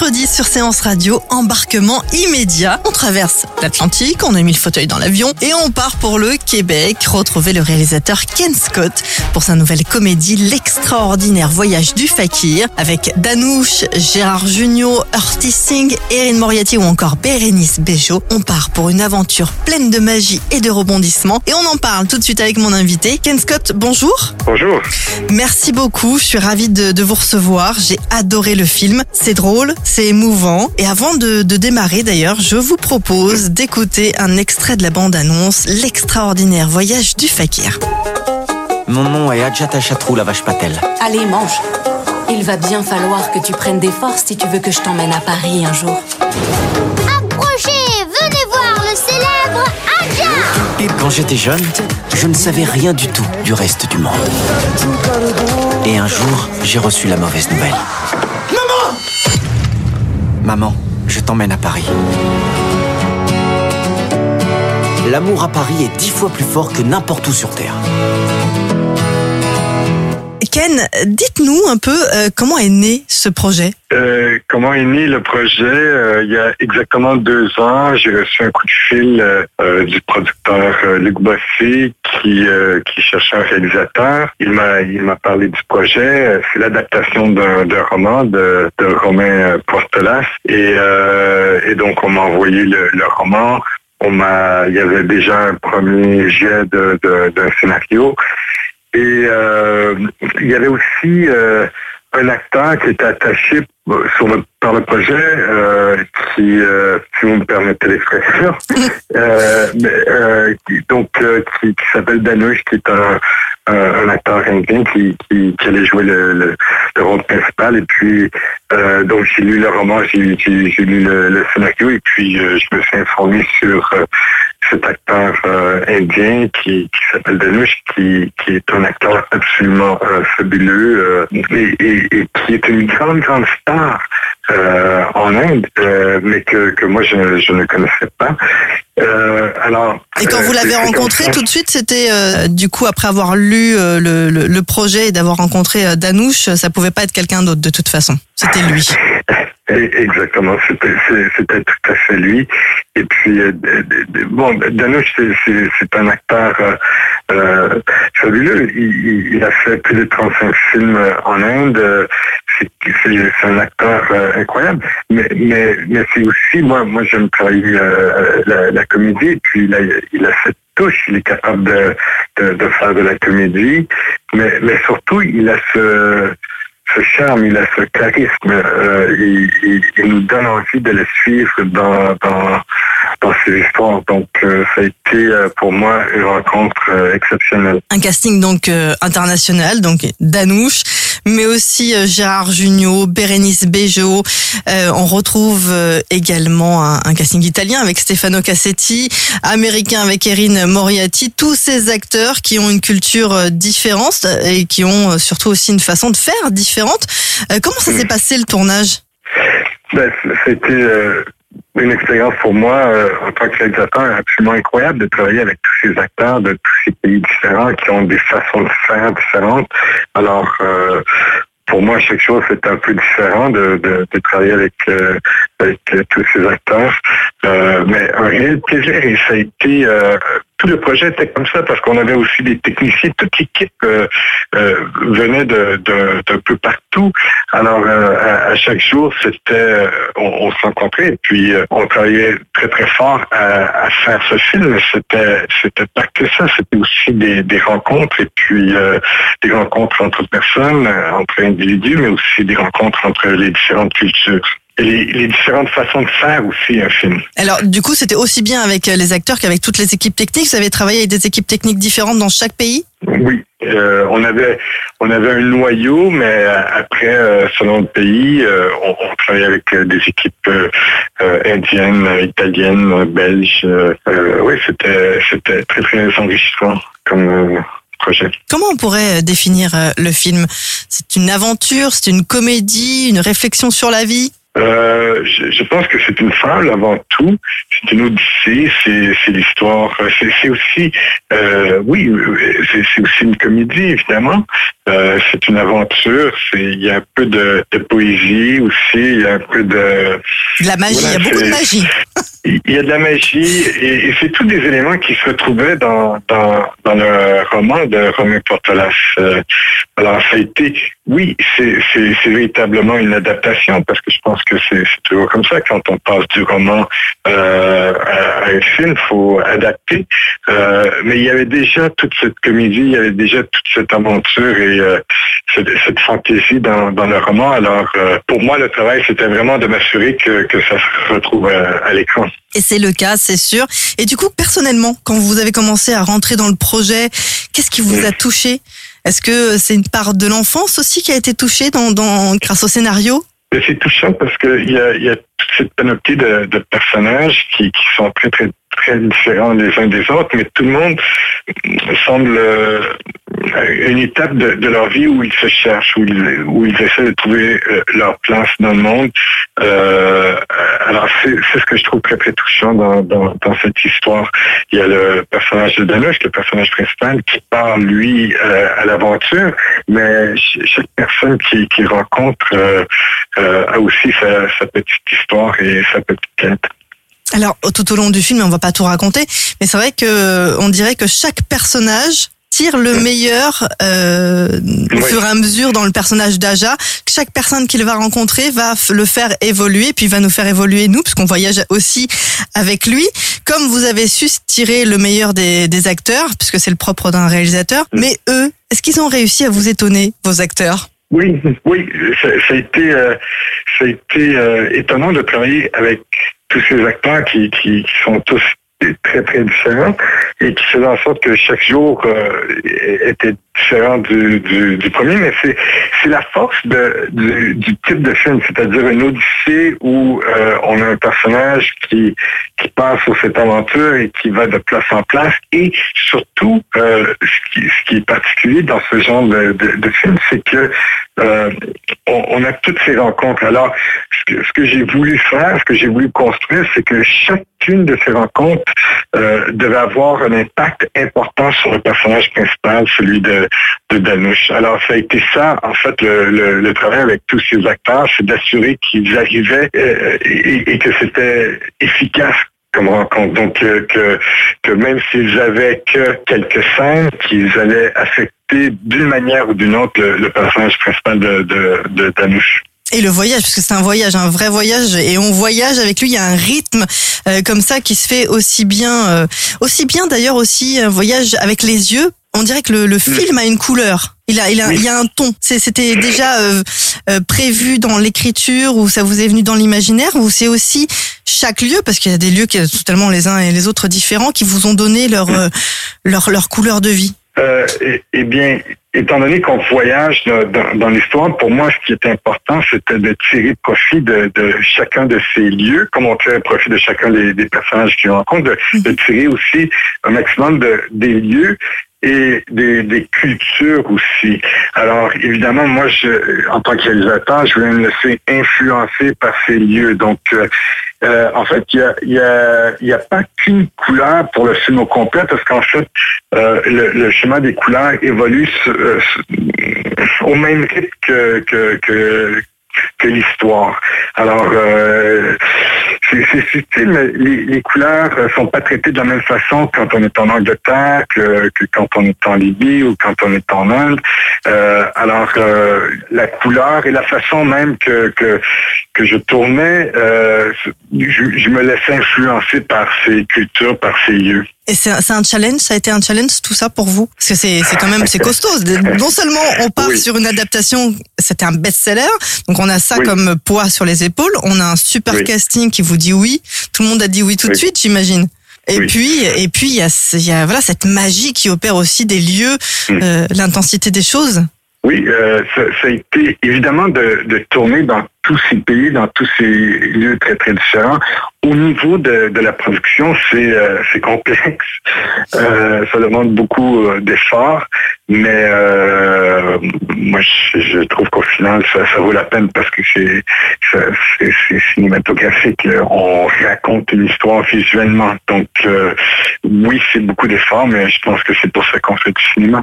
Mercredi sur Séance Radio, embarquement immédiat. On traverse l'Atlantique, on a mis le fauteuil dans l'avion et on part pour le Québec retrouver le réalisateur Ken Scott pour sa nouvelle comédie L'extraordinaire voyage du fakir avec Danouche, Gérard Jugnot, Urti Singh, Erin Moriarty ou encore Bérénice Bejo. On part pour une aventure pleine de magie et de rebondissements et on en parle tout de suite avec mon invité. Ken Scott, bonjour. Bonjour. Merci beaucoup, je suis ravie de, de vous recevoir. J'ai adoré le film, c'est drôle, c'est émouvant. Et avant de, de démarrer d'ailleurs, je vous propose d'écouter un extrait de la bande-annonce, l'extraordinaire voyage du fakir. Mon nom est Adjata Chatrou, la vache Patel. Allez, mange. Il va bien falloir que tu prennes des forces si tu veux que je t'emmène à Paris un jour. Approchez, venez voir le célèbre Adja Quand j'étais jeune, je ne savais rien du tout du reste du monde. Et un jour, j'ai reçu la mauvaise nouvelle. Maman je t'emmène à Paris. L'amour à Paris est dix fois plus fort que n'importe où sur Terre. Ken, dites-nous un peu euh, comment est né ce projet? Euh, comment est né le projet? Euh, Il y a exactement deux ans, j'ai reçu un coup de fil du producteur Luc Bossé qui qui cherchait un réalisateur. Il m'a parlé du projet. C'est l'adaptation d'un roman de, Romain Portelas et donc on m'a envoyé le, roman. Il y avait déjà un premier jet d'un scénario et euh, il y avait aussi euh, un acteur qui était attaché euh, sur le, par le projet, euh, qui, si vous me permettez l'expression, donc qui, qui s'appelle Danush, qui est un, un, acteur indien qui, qui, qui allait jouer le, le, le rôle principal. Et puis, euh, donc j'ai lu le roman, j'ai lu le, le scénario, et puis euh, je me suis informé sur cet acteur euh, indien qui, qui s'appelle Danush, qui, qui est un acteur absolument euh, fabuleux euh, et, et- et qui est une grande, grande star en Inde, mais que, que moi je, je ne connaissais pas. Alors, Et quand vous l'avez rencontré, ça. tout de suite, c'était du coup après avoir lu le, le- le projet et d'avoir rencontré Danouche, ça pouvait pas être quelqu'un d'autre de toute façon. C'était lui. Exactement, c'était tout à fait lui. Et puis, euh, bon, Danush, c'est- un acteur euh, euh, fabuleux. Il, il- a fait plus de 35 films en Inde. C'est un acteur incroyable. Mais, mais, mais c'est aussi, moi, moi j'aime travailler la, la comédie. Et puis, il a, il a cette touche. Il est capable de, de, de faire de la comédie. Mais, mais surtout, il a ce ce charme, il a ce charisme, euh, il, nous donne envie de le suivre dans, dans histoires. Donc, euh, ça a été euh, pour moi une rencontre euh, exceptionnelle. Un casting donc euh, international, donc Danouche, mais aussi euh, Gérard Jugnot, Bérénice Bejo. Euh, on retrouve euh, également un, un casting italien avec Stefano Cassetti, américain avec Erin Moriarty. Tous ces acteurs qui ont une culture euh, différente et qui ont euh, surtout aussi une façon de faire différente. Euh, comment ça s'est passé le tournage? Ben, C'était euh, une expérience pour moi euh, en tant que réalisateur absolument incroyable de travailler avec tous ces acteurs de tous ces pays différents qui ont des façons de faire différentes. Alors, euh, pour moi, chaque chose c'était un peu différent de travailler avec, euh, avec euh, tous ces acteurs. Euh, mais un réel plaisir et ça a été euh, tout le projet était comme ça parce qu'on avait aussi des techniciens, toute l'équipe euh, euh, venait de, de, d'un peu partout. Alors euh, à, chaque jour, c'était euh, on, se rencontrait et puis euh, on travaillait très très fort à, à faire ce film. C'était c'était pas que ça, c'était aussi des, des rencontres et puis euh, des rencontres entre personnes, euh, entre individus, mais aussi des rencontres entre les différentes cultures. Les, les différentes façons de faire aussi un film. Alors, du coup, c'était aussi bien avec les acteurs qu'avec toutes les équipes techniques. Vous avez travaillé avec des équipes techniques différentes dans chaque pays? Oui, euh, on avait on avait un noyau, mais euh, après, euh, selon le pays, euh, on, on travaillait avec euh, des équipes euh, euh, indiennes, italiennes, belges. Euh, euh, oui, c'était c'était très très enrichissant comme euh, projet. Comment on pourrait euh, définir euh, le film? C'est une aventure, c'est une comédie, une réflexion sur la vie? Euh, je, je pense que c'est une fable avant tout. C'est une odyssée. C'est, l'histoire. C'est, aussi, euh, oui, c'est, aussi une comédie évidemment. Euh, c'est une aventure. Il y a un peu de, de poésie aussi. Il y a un peu de, De la magie, Voilà, il y a beaucoup de magie. il y a de la magie et, et c'est tous des éléments qui se retrouvaient dans, dans, dans le roman de Romain Portolas. Euh, alors, ça a été, oui, c'est, véritablement une adaptation parce que je pense que c'est, toujours comme ça. Quand on passe du roman euh, à, un film, faut adapter. Euh, mais il y avait déjà toute cette comédie, il y avait déjà toute cette aventure et euh, cette, cette fantaisie dans, dans le roman. Alors, pour moi, le travail, c'était vraiment de m'assurer que, que ça se retrouve à, à l'écran. Et c'est le cas, c'est sûr. Et du coup, personnellement, quand vous avez commencé à rentrer dans le projet, qu'est-ce qui vous a touché Est-ce que c'est une part de l'enfance aussi qui a été touchée dans, dans, grâce au scénario? C'est touchant parce qu'il y a, y a toute cette panoplie de, personnages qui, sont très, très, très différents les uns des autres, mais tout le monde semble euh, une étape de, leur vie où ils se cherchent, où ils, essaient de trouver euh, leur place dans le monde. Euh, alors, c'est ce que je trouve très, très touchant dans, cette histoire. Il y a le personnage de Danush, le personnage principal, qui part, lui, à l'aventure, mais ch- chaque personne qui, rencontre a aussi sa, sa petite histoire et sa petite quête. Alors, tout au long du film, on va pas tout raconter, mais c'est vrai que on dirait que chaque personnage tire le meilleur euh, au fur et à mesure dans le personnage d'Aja. Chaque personne qu'il va rencontrer va le faire évoluer, puis va nous faire évoluer nous, puisqu'on voyage aussi avec lui. Comme vous avez su tirer le meilleur des, des acteurs, puisque c'est le propre d'un réalisateur, mais eux, est-ce qu'ils ont réussi à vous étonner, vos acteurs? Oui, oui, ça, a été, euh, euh, étonnant de travailler avec tous ces acteurs qui sont tous très très différents et qui faisaient en sorte que chaque jour euh, était différent du, du, premier, mais c'est c'est la force du, type de film, c'est-à-dire une odyssée où euh, on a un personnage qui qui passe sur cette aventure et qui va de place en place. Et surtout euh, ce, qui, ce qui est particulier dans ce genre de, de, de film, c'est que euh, on, a toutes ces rencontres. Alors, ce que, j'ai voulu faire, ce que j'ai voulu construire, c'est que chacune de ces rencontres euh, devait avoir un impact important sur le personnage principal, celui de, Danush. Alors, ça a été ça, en fait, le, travail avec tous ces acteurs, c'est d'assurer qu'ils arrivaient euh, et, que c'était efficace comme rencontre. Donc, que, que même s'ils avaient que quelques scènes, qu'ils allaient affecter d'une manière ou d'une autre le, le personnage principal de, de, de Danush. Et le voyage, parce que c'est un voyage, un vrai voyage, et on voyage avec lui. Il y a un rythme euh, comme ça qui se fait aussi bien, euh, aussi bien d'ailleurs aussi un voyage avec les yeux. On dirait que le, le film a une couleur. Il a, il a, Oui. il y a un ton. C'était déjà euh, euh, prévu dans l'écriture ou ça vous est venu dans l'imaginaire ou c'est aussi chaque lieu? Parce qu'il y a des lieux qui sont totalement les uns et les autres différents qui vous ont donné leur euh, leur, leur couleur de vie. Euh, eh, eh bien, étant donné qu'on voyage dans, dans l'histoire, pour moi, ce qui était important, c'était de tirer profit de, de chacun de ces lieux, comme on tire profit de chacun des, des personnages qui rencontre, de, de tirer aussi un maximum de, des lieux et des, des cultures aussi. Alors, évidemment, moi, je, en tant que réalisateur, je voulais me laisser influencer par ces lieux. Donc, euh, euh, en fait, il y a, pas qu'une couleur pour le film au complet, parce qu'en fait, euh, le, le schéma des couleurs évolue euh, au même rythme que, que, l'histoire. Alors, c'est subtil, mais les, les couleurs euh, sont pas traitées de la même façon quand on est en Angleterre que, que quand on est en Libye ou quand on est en Inde. Euh, alors, euh, la couleur et la façon même que, que, que je tournais, euh, je, je me laissais influencer par ces cultures, par ces lieux. Et c'est un, challenge, ça a été un challenge tout ça pour vous? Parce que c'est c'est quand même c'est costaud. Non seulement on part Oui. sur une adaptation, c'était un best-seller, donc on a ça Oui. comme poids sur les épaules. On a un super Oui. casting qui vous dit oui. Tout le monde a dit oui tout de suite, j'imagine. Et Oui. puis et puis il y a y voilà cette magie qui opère aussi des lieux, Mm. euh, l'intensité des choses. Oui, euh, ça, ça a été évidemment de, de tourner dans tous ces pays, dans tous ces lieux très très différents. Au niveau de, de la production, c'est euh, complexe. Euh, ça demande beaucoup euh, d'efforts, mais moi je, trouve qu'au final ça, ça vaut la peine parce que c'est cinématographique. On raconte une histoire visuellement. Donc oui, c'est beaucoup d'efforts, mais je pense que c'est pour ça qu'on fait du cinéma.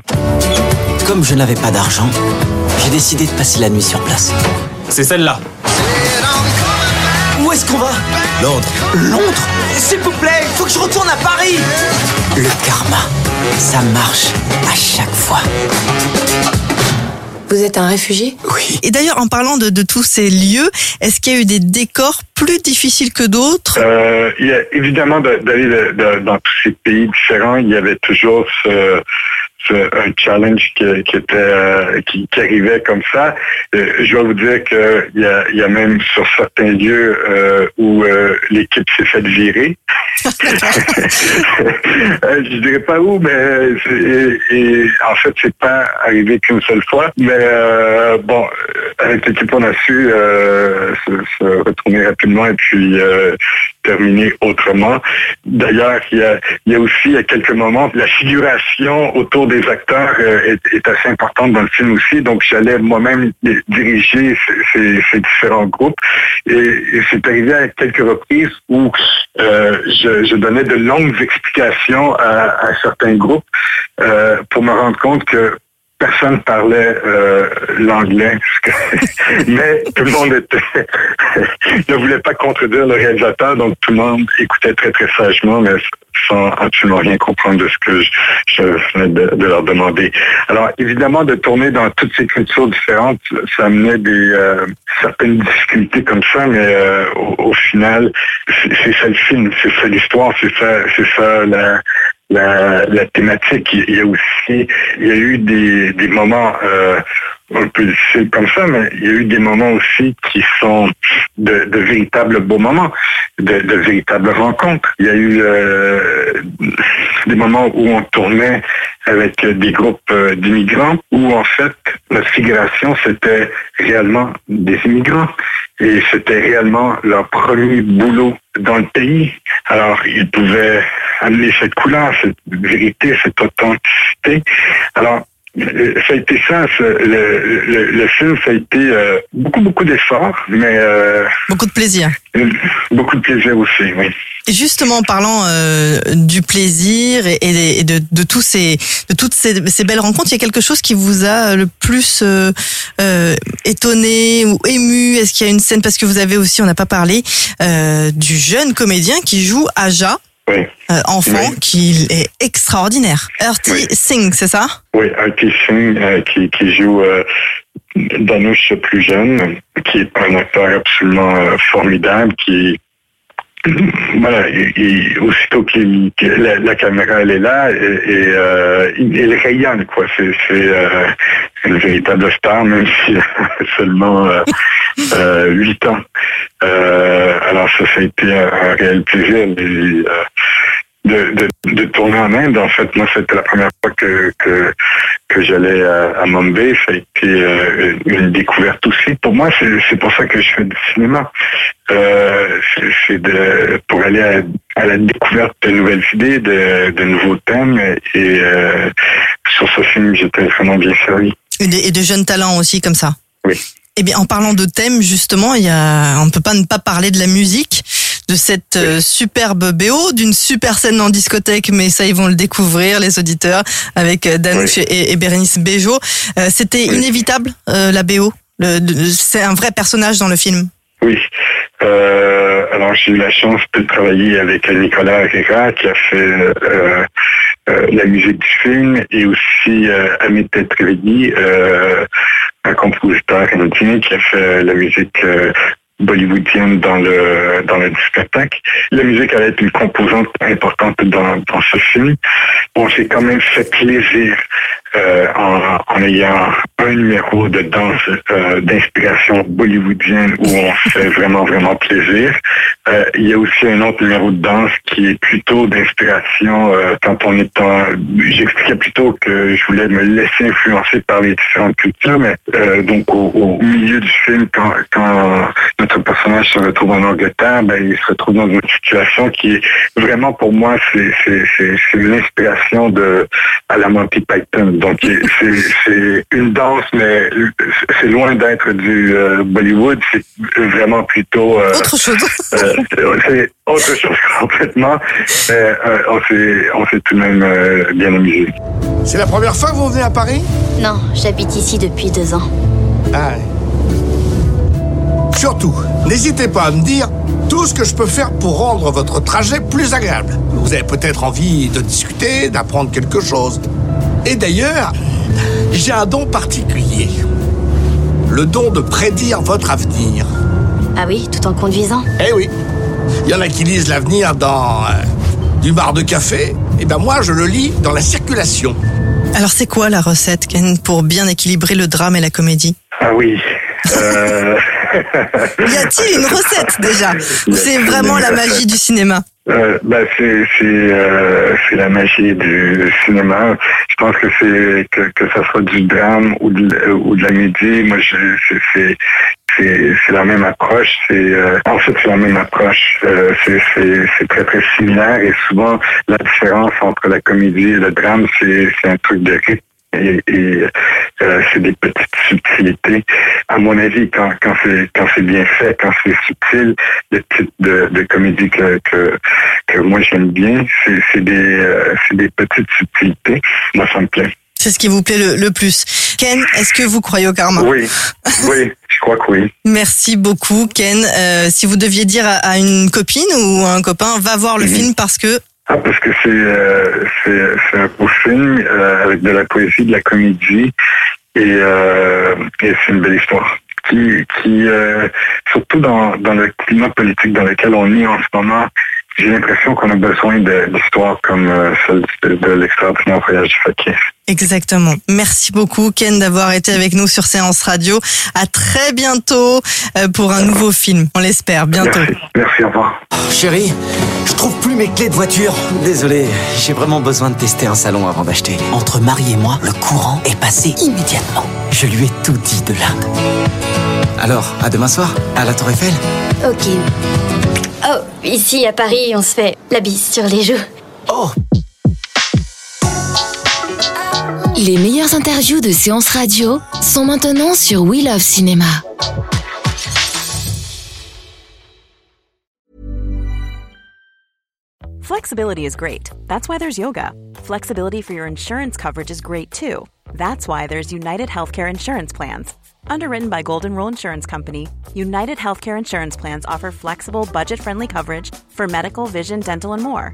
Comme je n'avais pas d'argent, j'ai décidé de passer la nuit sur place. C'est celle-là. Où est-ce qu'on va Londres. Londres S'il vous plaît, il faut que je retourne à Paris Le karma, ça marche à chaque fois. Vous êtes un réfugié Oui. Et d'ailleurs en parlant de, de tous ces lieux, est-ce qu'il y a eu des décors plus difficiles que d'autres? Euh, il y a évidemment de- d'aller dans tous ces pays différents, il y avait toujours ce, ce- un challenge qui, qui était euh, qui, qui arrivait comme ça. Euh, je dois vous dire que il y a, y a même sur certains lieux euh, où euh, l'équipe s'est fait virer. Euh, je dirais pas où, mais c'est- et, et en fait c'est pas arrivé qu'une seule fois. Mais euh, bon, euh, avec l'équipe on a su euh, se, se retourner rapidement et puis euh, terminer autrement. D'ailleurs, il y a, il y a aussi à quelques moments la figuration autour des acteurs euh, est, est assez importante dans le film aussi. Donc j'allais moi-même di- diriger ces, ces- ces différents groupes et, et c'est arrivé à quelques reprises où euh, je, je donnais de longues explications à, à certains groupes euh, pour me rendre compte que personne parlait euh, l'anglais, mais tout le monde était ne voulait pas contredire le réalisateur, donc tout le monde écoutait très très sagement, mais sans absolument rien comprendre de ce que je, venais de, leur demander. Alors évidemment, de tourner dans toutes ces cultures différentes, ça amenait des euh, certaines difficultés comme ça, mais euh, au, au final, c'est c'est ça le film, c'est ça l'histoire, c'est ça, c'est ça la la, thématique. Il y a aussi, il y a eu des, moments euh, un peu difficiles comme ça, mais il y a eu des moments aussi qui sont de, véritables beaux moments, de, de véritables rencontres. Il y a eu euh, des moments où on tournait avec des groupes euh, d'immigrants, où en fait notre figuration c'était réellement des immigrants et c'était réellement leur premier boulot dans le pays. Alors ils pouvaient amener cette couleur, cette vérité, cette authenticité. Alors euh, ça a été ça, le, le, le film, ça a été euh, beaucoup, beaucoup d'efforts, mais euh, Beaucoup de plaisir. beaucoup de plaisir aussi, oui. Et justement, en parlant euh, du plaisir et, et de, de tous ces, de toutes ces, ces belles rencontres, il y a quelque chose qui vous a le plus euh, euh, étonné ou ému? Est-ce qu'il y a une scène? Parce que vous avez aussi, on n'a pas parlé euh, du jeune comédien qui joue Aja, Oui, euh, enfant, Oui. qui est extraordinaire. Oui. Singh, c'est ça? Oui, Artie Singh euh, qui, qui joue euh, Danush plus jeune, qui est un acteur absolument euh, formidable, qui voilà, il- il- aussitôt que la, la caméra elle est là et, et, euh, il, rayonne quoi. C'est euh, une véritable star même si seulement euh, 8 ans. Euh, alors ça, ça a été un, réel plaisir. Euh, de, de, de tourner en Inde. En fait, moi, c'était la première fois que, que, que j'allais à, à Mumbai. Ça a été euh, une découverte aussi. Pour moi, c'est pour ça que je fais du cinéma. Euh, c'est- pour aller à, à la découverte de nouvelles idées, de, de nouveaux thèmes. Et sur ce film, j'étais vraiment bien servi. et de, et de jeunes talents aussi comme ça. Oui. Eh bien, en parlant de thème, justement, il y a, on ne peut pas ne pas parler de la musique, de cette euh, superbe BO, d'une super scène en discothèque, mais ça, ils vont le découvrir, les auditeurs, avec euh, Danouche et, et Bérénice Bejo. Euh, C'était Oui. inévitable, euh, la BO. C'est un vrai personnage dans le film. Oui. Euh, alors j'ai eu la chance de travailler avec Nicolas Herrera qui a fait la musique du film et aussi Amit euh, un compositeur indien qui a fait la musique euh, bollywoodienne dans le dans le spectacle. La musique allait être une composante importante dans, dans ce film. On s'est quand même fait plaisir euh, en, en, ayant un numéro de danse euh, d'inspiration bollywoodienne où on fait vraiment, vraiment plaisir. Euh, il y a aussi un autre numéro de danse qui est plutôt d'inspiration quand on est en... J'expliquais plutôt que je voulais me laisser influencer par les différentes cultures, mais donc au, au, milieu du film, quand, quand notre personnage se retrouve en Angleterre, ben, il se retrouve dans une situation qui est vraiment pour moi, c'est une inspiration de à la Monty Python. Donc, c'est une danse, mais c'est loin d'être du euh, Bollywood. C'est vraiment plutôt... Euh, autre chose. euh, c'est autre chose complètement. Mais euh, on s'est tout de même euh, bien amusé. C'est la première fois que vous venez à Paris? Non, j'habite ici depuis deux ans. Ah. Surtout, n'hésitez pas à me dire tout ce que je peux faire pour rendre votre trajet plus agréable. Vous avez peut-être envie de discuter, d'apprendre quelque chose. Et d'ailleurs, j'ai un don particulier. Le don de prédire votre avenir. Ah oui, tout en conduisant Eh oui. Il y en a qui lisent l'avenir dans euh, du bar de café. Et ben moi, je le lis dans la circulation. Alors c'est quoi la recette, Ken, pour bien équilibrer le drame et la comédie? Ah oui. Euh... y a-t-il une recette déjà Ou c'est vraiment la magie du cinéma? Euh, ben c'est c'est euh, c'est la magie du cinéma. Je pense que c'est que, que ça soit du drame ou de ou de la comédie. Moi, je c'est c'est c'est la même approche. C'est euh, en fait c'est la même approche. Euh, c'est c'est c'est très très similaire et souvent la différence entre la comédie et le drame c'est c'est un truc de rythme et, et euh, c'est des petites subtilités. À mon avis, quand, quand c'est quand c'est bien fait, quand c'est subtil, le type de, de comédie que, que, que moi j'aime bien, c'est des, euh, des petites subtilités. Moi, ça me plaît. C'est ce qui vous plaît le, le plus. Ken, est-ce que vous croyez au karma? Oui, oui, je crois que oui. Merci beaucoup, Ken. Euh, si vous deviez dire à, à, une copine ou un copain, va voir le mmh. film parce que ah, parce que c'est euh, c'est un beau film euh, avec de la poésie, de la comédie et, euh, et c'est une belle histoire. Qui, qui euh, surtout dans, dans le climat politique dans lequel on est en ce moment, j'ai l'impression qu'on a besoin d'histoires comme euh, celle de, de l'extraordinaire voyage du fakir. Exactement. Merci beaucoup Ken d'avoir été avec nous sur Séance Radio. À très bientôt euh, pour un nouveau film. On l'espère bientôt. Merci, Merci au revoir. Oh, chérie, je trouve plus mes clés de voiture. Désolé, j'ai vraiment besoin de tester un salon avant d'acheter. Entre Marie et moi, le courant est passé immédiatement. Je lui ai tout dit de là. Alors, à demain soir, à la Tour Eiffel Ok. Oh, ici à Paris, on se fait la bise sur les joues. Oh Les meilleures interviews de séances radio sont maintenant sur We Love Cinéma. Flexibility is great. That's why there's yoga. Flexibility for your insurance coverage is great too. That's why there's United Healthcare Insurance Plans. Underwritten by Golden Rule Insurance Company, United Healthcare Insurance Plans offer flexible, budget friendly coverage for medical, vision, dental, and more.